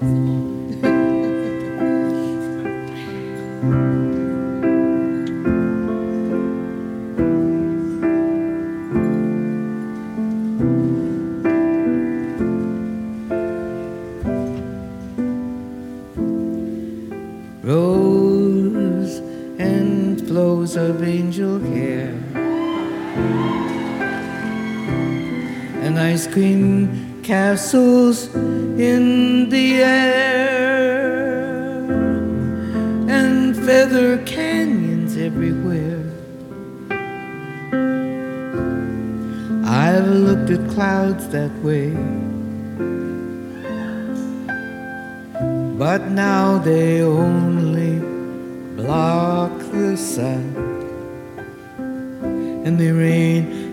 Rose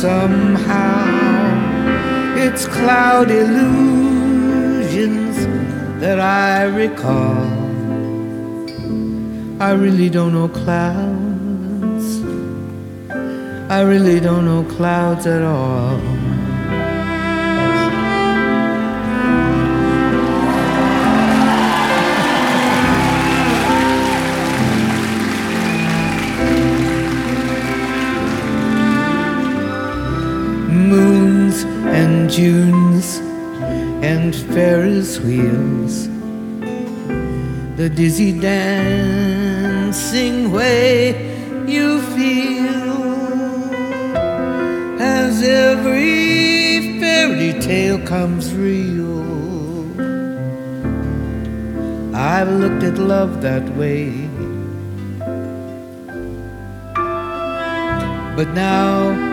somehow it's cloud illusions that I recall. I really don't know clouds. I really don't know clouds at all. And Junes and Ferris wheels. The dizzy dancing way you feel as every fairy tale comes real. I've looked at love that way. But now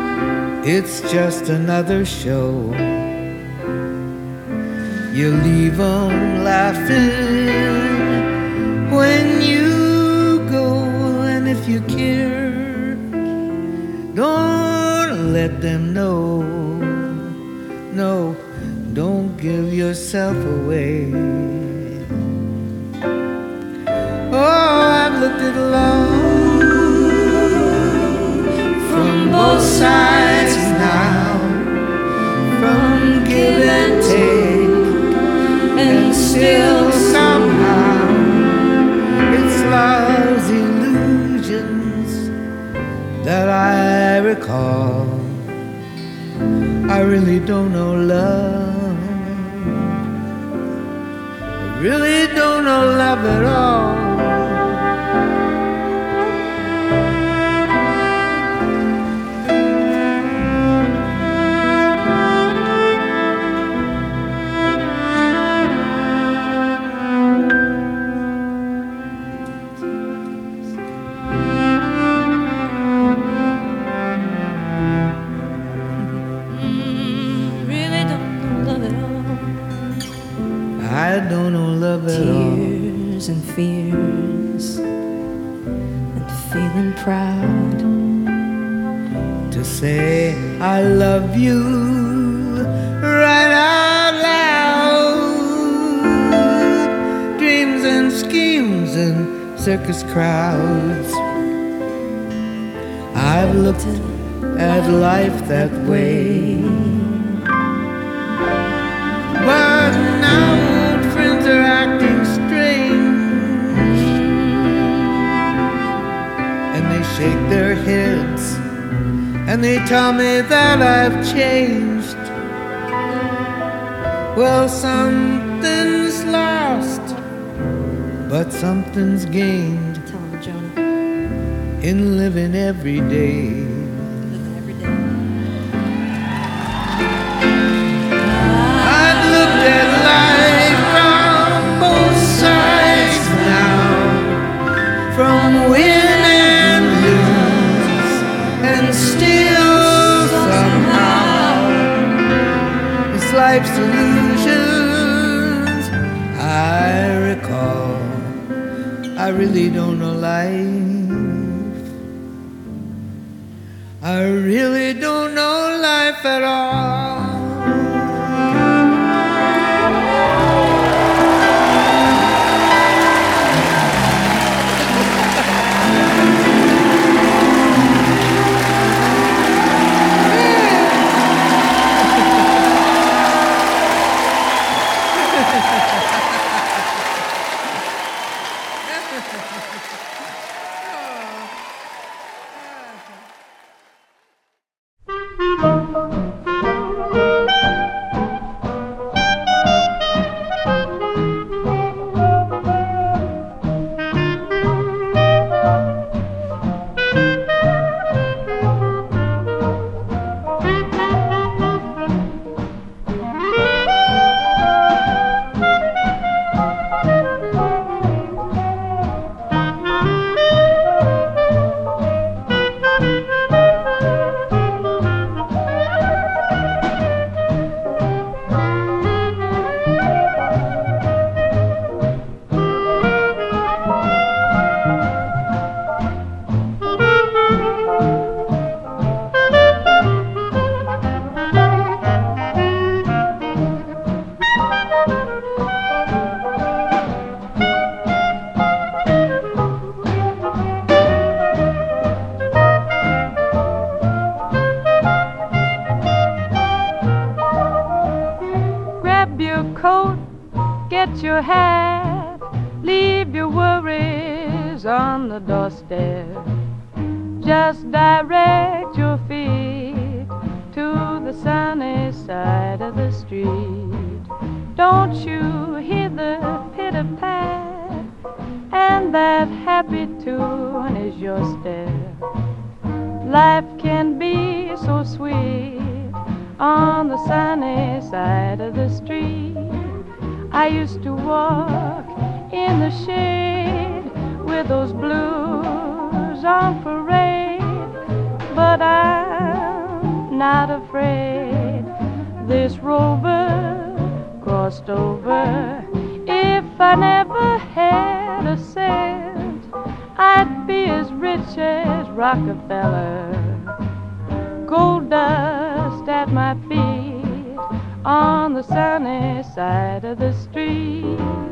it's just another show. You leave leave 'em laughing when you go, and if you care, don't let them know. No, don't give yourself away. Oh, I've looked at love from both sides now, from give and take, still somehow it's love's illusions that I recall. I really don't know love. I really don't know love at all. Fears and feeling proud. to say I love you right out loud. Dreams and schemes and circus crowds. I've looked at life that way. And they tell me that I've changed. Well, something's lost, but something's gained him, in living every day. Really don't know life. in the shade with those blues on parade. But I'm not afraid. This rover crossed over. If I never had a cent, I'd be as rich as Rockefeller. Gold dust at my feet on the sunny side of the street.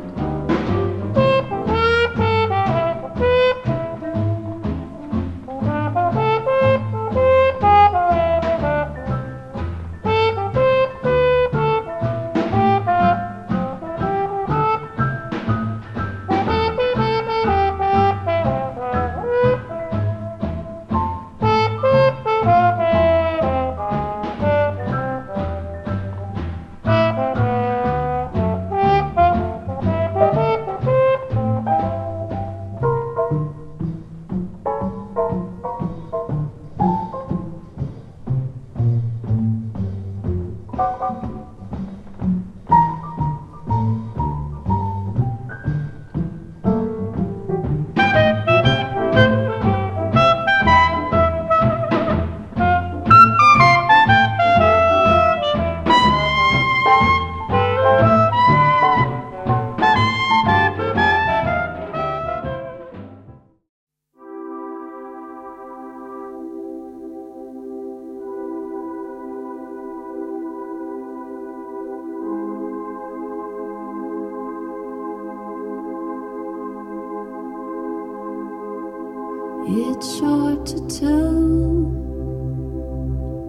It's hard to tell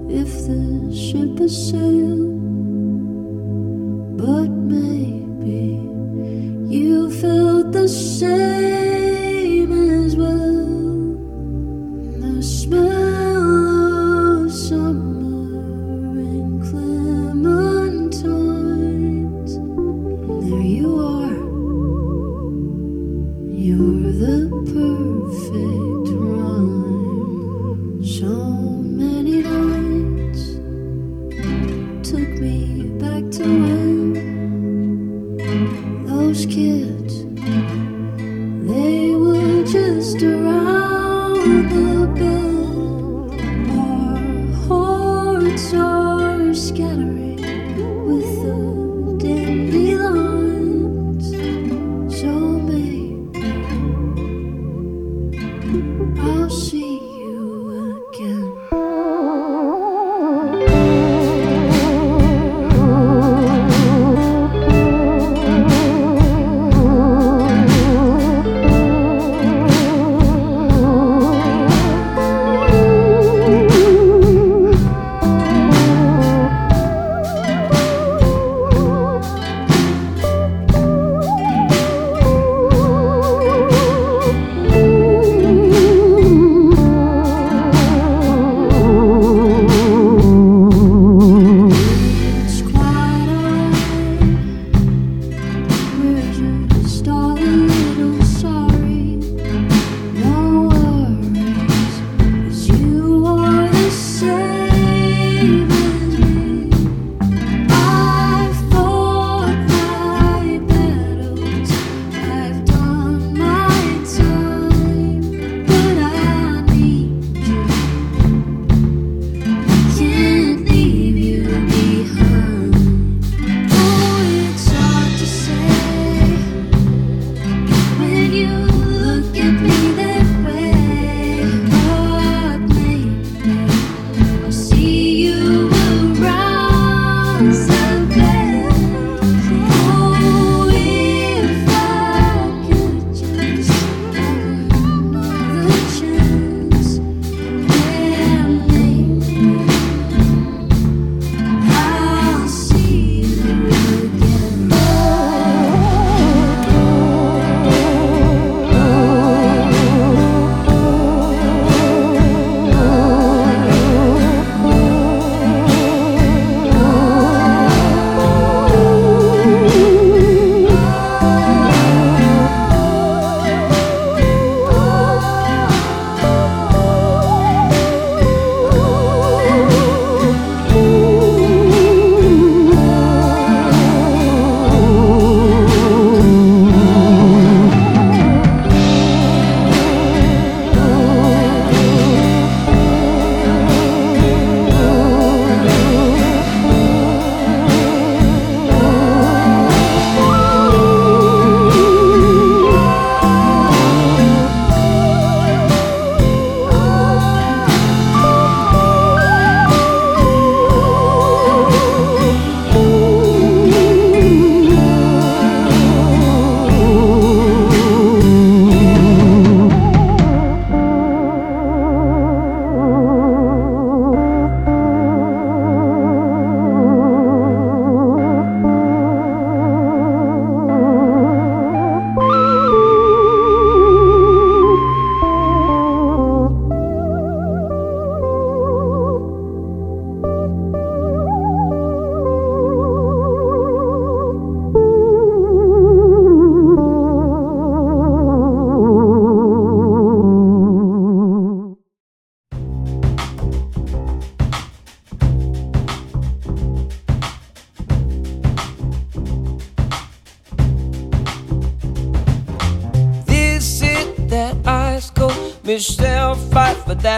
if the ship has sailed. baby.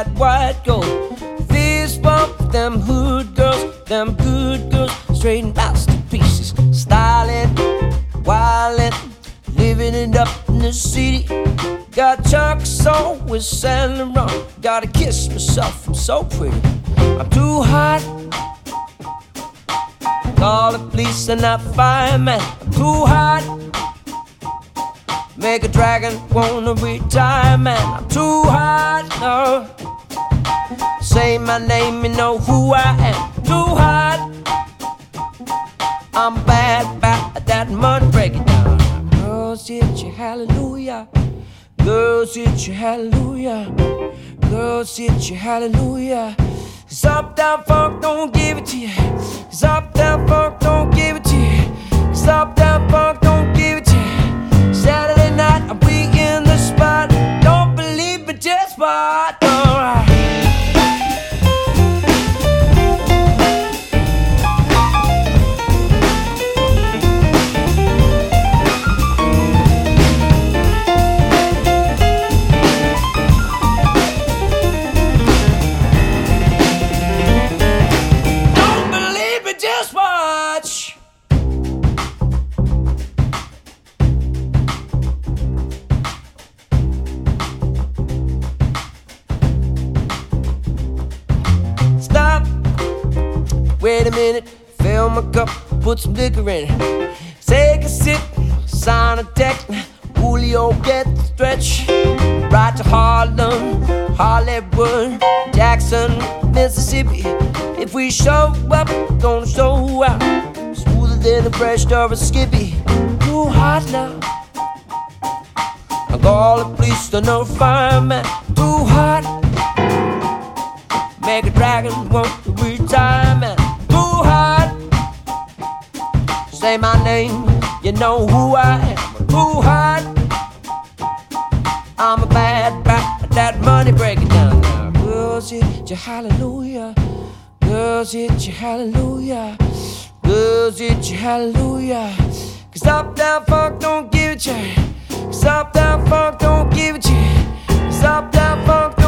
That white gold. Fist bump them hood girls, them good girls, straight masterpieces. Styling, wildin', living it up in the city. Got Chuck's on with Saint Laurent. Gotta kiss myself, I'm so pretty. I'm too hot. Call the police and not fireman. I'm too hot. Make a dragon wanna retire, man. I'm too hot, no. Say my name, you know who I am. Too hot. I'm bad, bad that money break it down. Girls, hit you, hallelujah. Girls, hit you, hallelujah. Girls, hit you, hallelujah. Cause up, down, funk, don't give it to you. Cause up, down, funk, don't give it to you. Cause up, down, funk, up, gonna show out. Smoother than a fresh start of Skippy. Too hot now. I call the police to no fireman. Too hot. Make a dragon want to retire, man. Too hot. Say my name, you know who I am. Too hot. I'm a bad bad that money breaking down now. You hallelujah. Girls hit you hallelujah. Girls hit you hallelujah. Cause up down funk don't give it you. Cause down funk don't give it you. Cause up down funk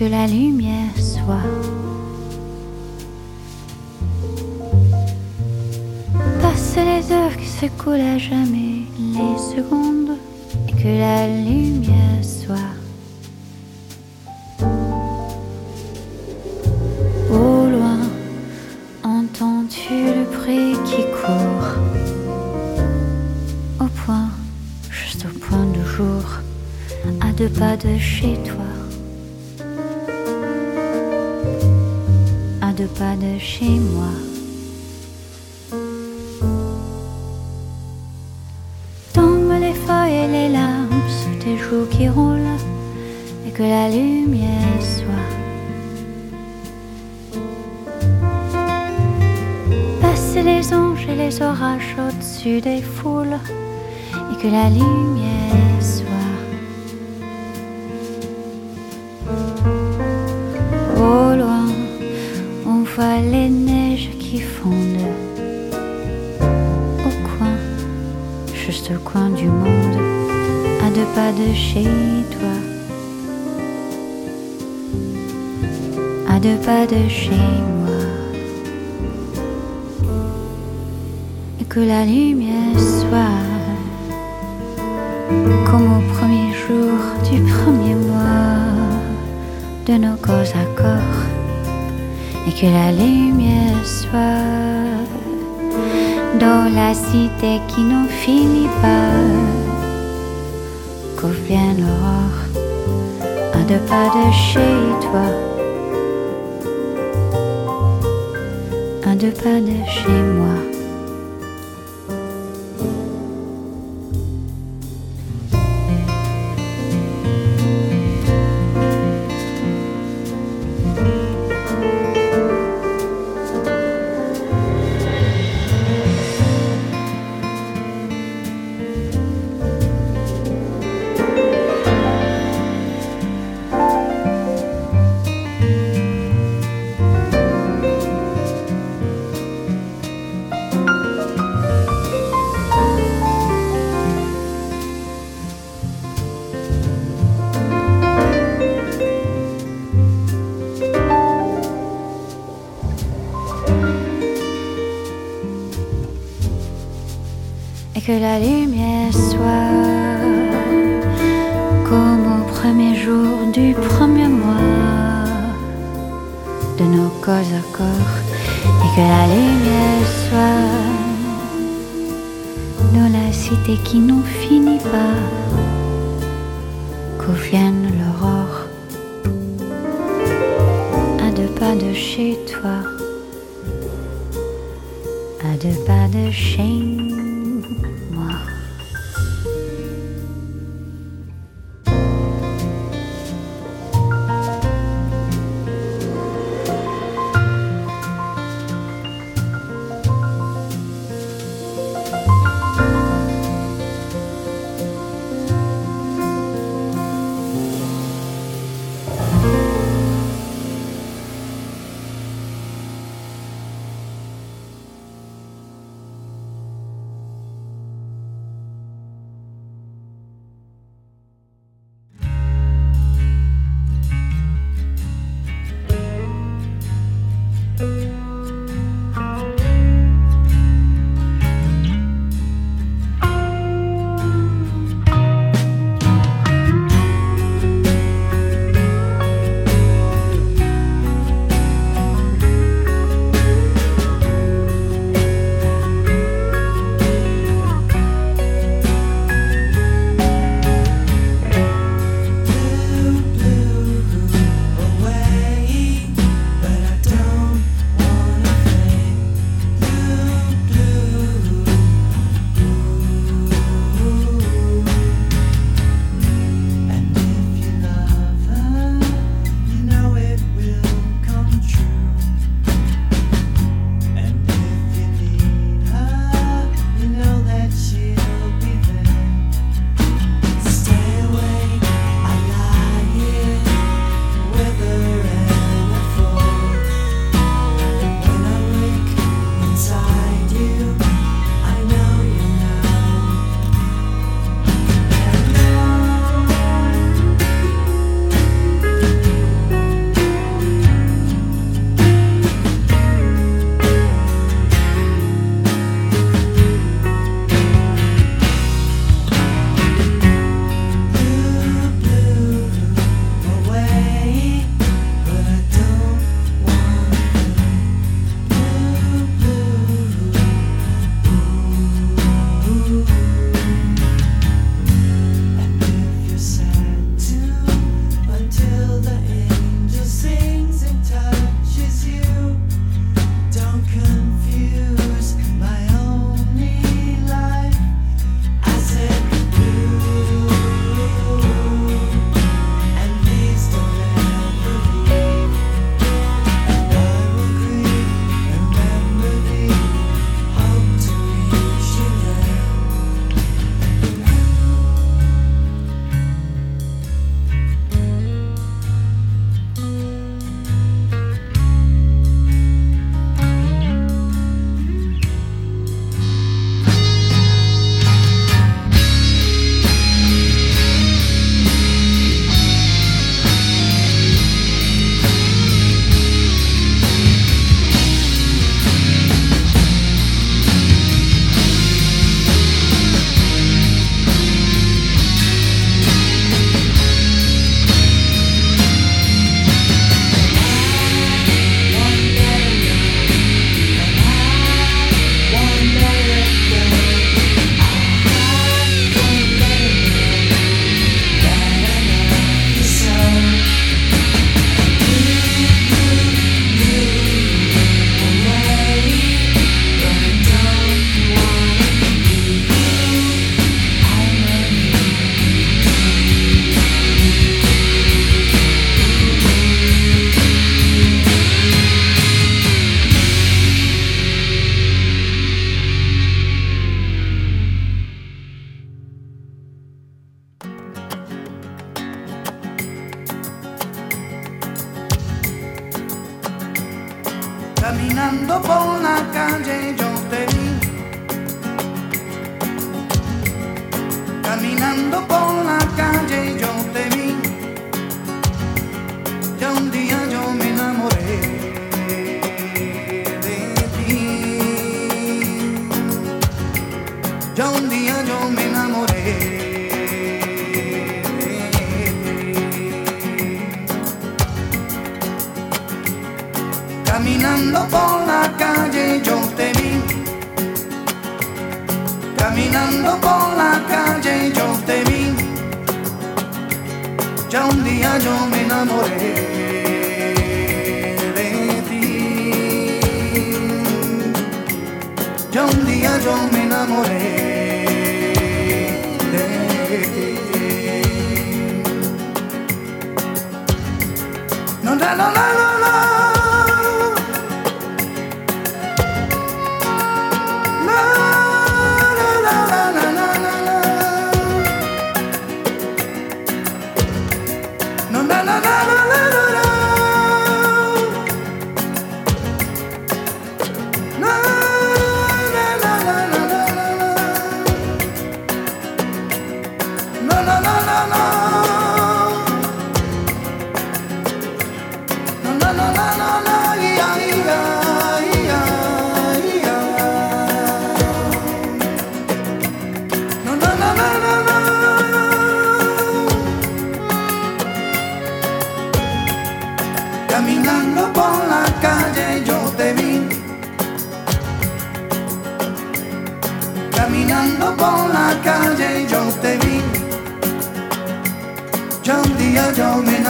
que la lumière soit. Passent les heures qui s'écoulent à jamais les secondes et que la lumière soit. Au loin, entends-tu le pré qui court? Au point, juste au point du jour, à deux pas de chez toi, chez moi. Tombent les feuilles et les larmes sous tes joues qui roulent, et que la lumière soit. Passent les anges et les orages au-dessus des foules et que la lumière les neiges qui fondent au coin, juste au coin du monde, à deux pas de chez toi, à deux pas de chez moi, et que la lumière soit comme au premier jour du premier mois de nos corps à corps. Et que la lumière soit dans la cité qui n'en finit pas. Qu'au vienne l'aurore, à deux pas de chez toi. À deux pas de chez moi. Que la lumière soit comme au premier jour du premier mois de nos corps à corps et que la lumière soit dans la cité qui n'en finit pas qu'au vienne l'aurore à deux pas de chez toi à deux pas de chez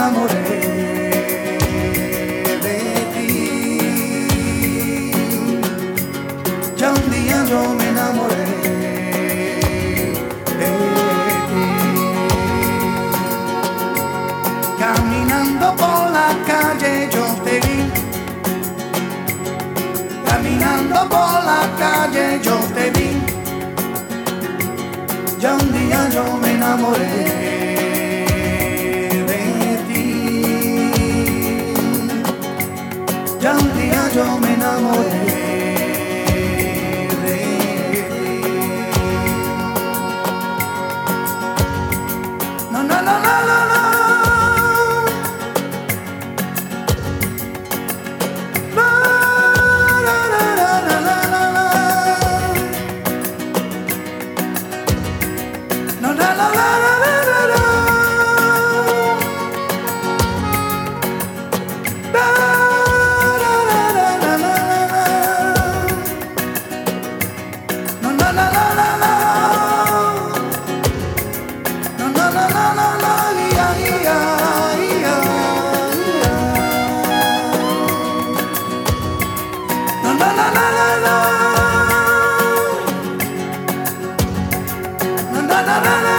enamoré de ti. Ya un día yo me enamoré de ti. Caminando por la calle yo te vi. Caminando por la calle yo te vi. Ya un día yo me enamoré. na na na na